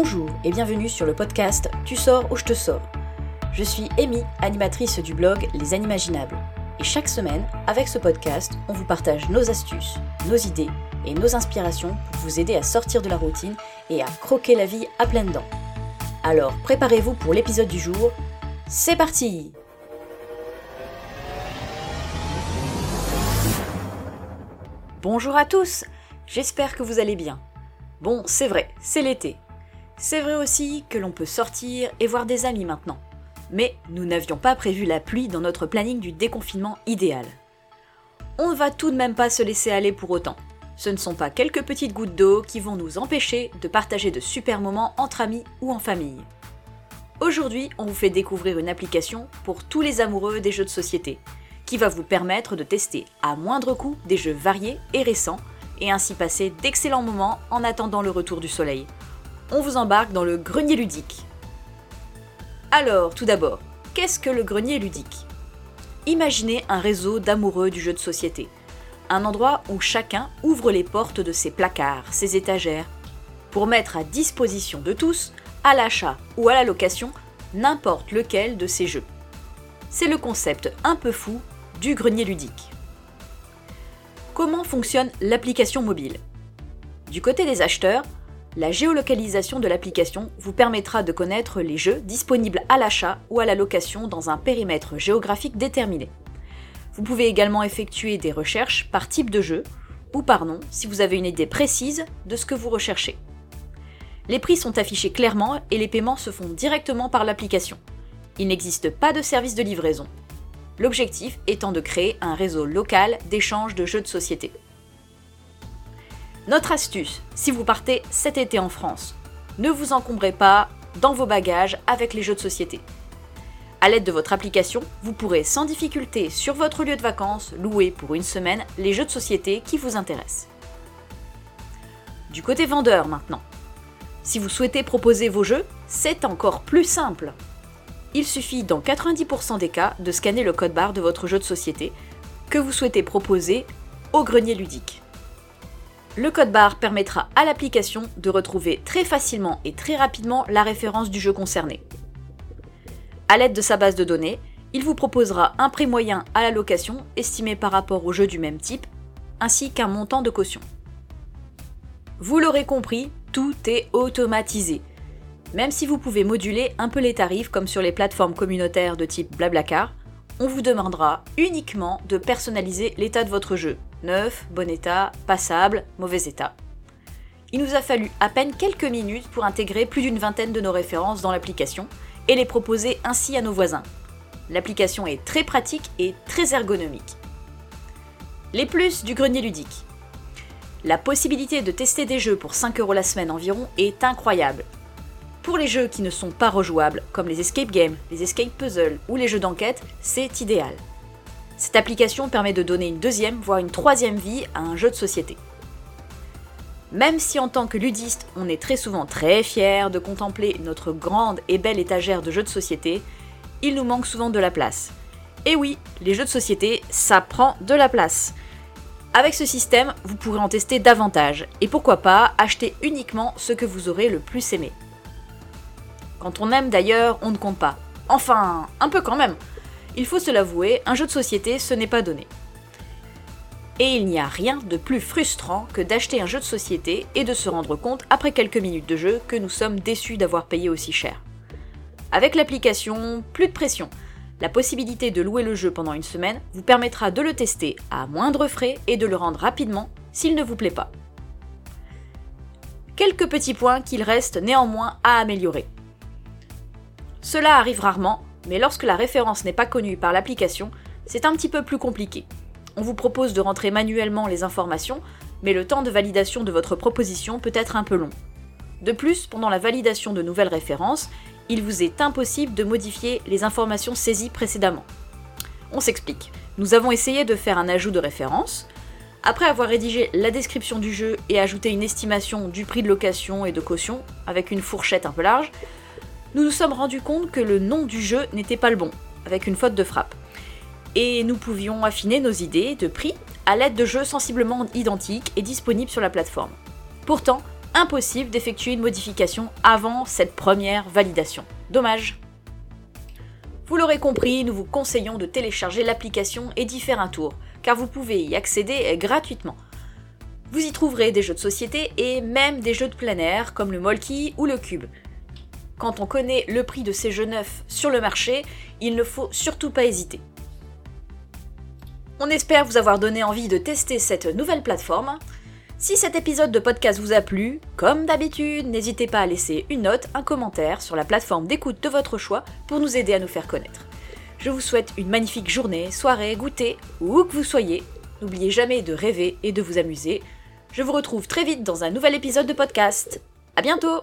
Bonjour et bienvenue sur le podcast Tu sors ou je te sors. Je suis Amy, animatrice du blog Les Animaginables. Et chaque semaine, avec ce podcast, on vous partage nos astuces, nos idées et nos inspirations pour vous aider à sortir de la routine et à croquer la vie à pleines dents. Alors préparez-vous pour l'épisode du jour. C'est parti Bonjour à tous, j'espère que vous allez bien. Bon, c'est vrai, c'est l'été. C'est vrai aussi que l'on peut sortir et voir des amis maintenant. Mais nous n'avions pas prévu la pluie dans notre planning du déconfinement idéal. On ne va tout de même pas se laisser aller pour autant. Ce ne sont pas quelques petites gouttes d'eau qui vont nous empêcher de partager de super moments entre amis ou en famille. Aujourd'hui, on vous fait découvrir une application pour tous les amoureux des jeux de société, qui va vous permettre de tester à moindre coût des jeux variés et récents, et ainsi passer d'excellents moments en attendant le retour du soleil. On vous embarque dans le grenier ludique. Alors, tout d'abord, qu'est-ce que le grenier ludique? Imaginez un réseau d'amoureux du jeu de société. Un endroit où chacun ouvre les portes de ses placards, ses étagères, pour mettre à disposition de tous, à l'achat ou à la location, n'importe lequel de ces jeux. C'est le concept un peu fou du grenier ludique. Comment fonctionne l'application mobile? Du côté des acheteurs, la géolocalisation de l'application vous permettra de connaître les jeux disponibles à l'achat ou à la location dans un périmètre géographique déterminé. Vous pouvez également effectuer des recherches par type de jeu ou par nom si vous avez une idée précise de ce que vous recherchez. Les prix sont affichés clairement et les paiements se font directement par l'application. Il n'existe pas de service de livraison l'objectif étant de créer un réseau local d'échange de jeux de société. Notre astuce, si vous partez cet été en France, ne vous encombrez pas dans vos bagages avec les jeux de société. A l'aide de votre application, vous pourrez sans difficulté sur votre lieu de vacances louer pour une semaine les jeux de société qui vous intéressent. Du côté vendeur maintenant. Si vous souhaitez proposer vos jeux, c'est encore plus simple. Il suffit dans 90% des cas de scanner le code barre de votre jeu de société que vous souhaitez proposer au grenier ludique. Le code barre permettra à l'application de retrouver très facilement et très rapidement la référence du jeu concerné. A l'aide de sa base de données, il vous proposera un prix moyen à la location estimé par rapport au jeu du même type, ainsi qu'un montant de caution. Vous l'aurez compris, tout est automatisé. Même si vous pouvez moduler un peu les tarifs comme sur les plateformes communautaires de type Blablacar, on vous demandera uniquement de personnaliser l'état de votre jeu. Neuf, bon état, passable, mauvais état. Il nous a fallu à peine quelques minutes pour intégrer plus d'une vingtaine de nos références dans l'application et les proposer ainsi à nos voisins. L'application est très pratique et très ergonomique. Les plus du grenier ludique. La possibilité de tester des jeux pour 5 euros la semaine environ est incroyable pour les jeux qui ne sont pas rejouables, comme les escape games, les escape puzzles ou les jeux d'enquête, c'est idéal. Cette application permet de donner une deuxième, voire une troisième vie à un jeu de société. Même si en tant que ludiste, on est très souvent très fier de contempler notre grande et belle étagère de jeux de société, il nous manque souvent de la place. Et oui, les jeux de société, ça prend de la place. Avec ce système, vous pourrez en tester davantage, et pourquoi pas acheter uniquement ce que vous aurez le plus aimé. Quand on aime d'ailleurs, on ne compte pas. Enfin, un peu quand même. Il faut se l'avouer, un jeu de société, ce n'est pas donné. Et il n'y a rien de plus frustrant que d'acheter un jeu de société et de se rendre compte, après quelques minutes de jeu, que nous sommes déçus d'avoir payé aussi cher. Avec l'application, plus de pression. La possibilité de louer le jeu pendant une semaine vous permettra de le tester à moindre frais et de le rendre rapidement s'il ne vous plaît pas. Quelques petits points qu'il reste néanmoins à améliorer. Cela arrive rarement, mais lorsque la référence n'est pas connue par l'application, c'est un petit peu plus compliqué. On vous propose de rentrer manuellement les informations, mais le temps de validation de votre proposition peut être un peu long. De plus, pendant la validation de nouvelles références, il vous est impossible de modifier les informations saisies précédemment. On s'explique. Nous avons essayé de faire un ajout de référence. Après avoir rédigé la description du jeu et ajouté une estimation du prix de location et de caution, avec une fourchette un peu large, nous nous sommes rendus compte que le nom du jeu n'était pas le bon, avec une faute de frappe. Et nous pouvions affiner nos idées de prix à l'aide de jeux sensiblement identiques et disponibles sur la plateforme. Pourtant, impossible d'effectuer une modification avant cette première validation. Dommage. Vous l'aurez compris, nous vous conseillons de télécharger l'application et d'y faire un tour, car vous pouvez y accéder gratuitement. Vous y trouverez des jeux de société et même des jeux de plein air comme le Molki ou le Cube. Quand on connaît le prix de ces jeux neufs sur le marché, il ne faut surtout pas hésiter. On espère vous avoir donné envie de tester cette nouvelle plateforme. Si cet épisode de podcast vous a plu, comme d'habitude, n'hésitez pas à laisser une note, un commentaire sur la plateforme d'écoute de votre choix pour nous aider à nous faire connaître. Je vous souhaite une magnifique journée, soirée, goûter, où que vous soyez. N'oubliez jamais de rêver et de vous amuser. Je vous retrouve très vite dans un nouvel épisode de podcast. À bientôt!